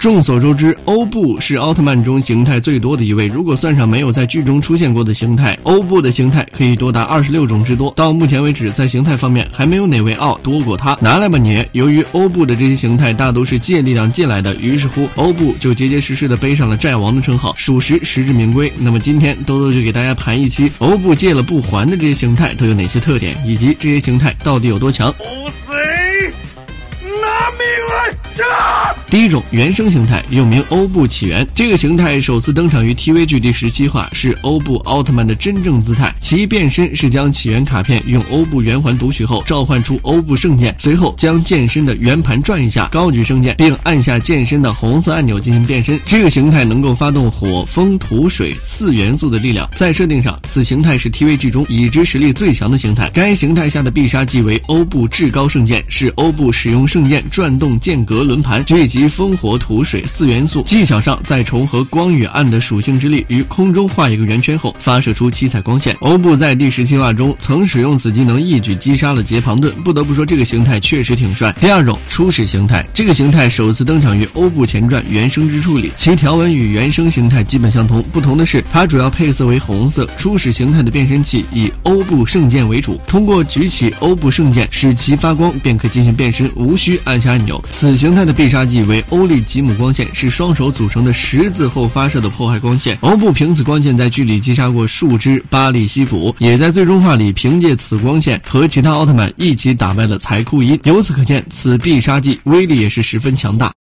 众所周知，欧布是奥特曼中形态最多的一位。如果算上没有在剧中出现过的形态，欧布的形态可以多达二十六种之多。到目前为止，在形态方面还没有哪位奥多过他。拿来吧你！由于欧布的这些形态大都是借力量进来的，于是乎欧布就结结实实的背上了债王的称号，属实实至名归。那么今天多多就给大家盘一期欧布借了不还的这些形态都有哪些特点，以及这些形态到底有多强。第一种原生形态又名欧布起源，这个形态首次登场于 TV 剧第十七话，是欧布奥特曼的真正姿态。其变身是将起源卡片用欧布圆环读取后，召唤出欧布圣剑，随后将剑身的圆盘转一下，高举圣剑，并按下剑身的红色按钮进行变身。这个形态能够发动火、风、土、水四元素的力量。在设定上，此形态是 TV 剧中已知实力最强的形态。该形态下的必杀技为欧布至高圣剑，是欧布使用圣剑转动剑格轮盘，聚集。及风火土水四元素技巧上，再重合光与暗的属性之力于空中画一个圆圈后，发射出七彩光线。欧布在第十七话中曾使用此技能，一举击杀了杰庞顿。不得不说，这个形态确实挺帅。第二种初始形态，这个形态首次登场于欧布前传原生之处里，其条纹与原生形态基本相同，不同的是它主要配色为红色。初始形态的变身器以欧布圣剑为主，通过举起欧布圣剑使其发光，便可进行变身，无需按下按钮。此形态的必杀技。为欧利吉姆光线是双手组成的十字后发射的破坏光线。欧布凭此光线在剧里击杀过数只巴利西普，也在最终话里凭借此光线和其他奥特曼一起打败了财库因。由此可见，此必杀技威力也是十分强大。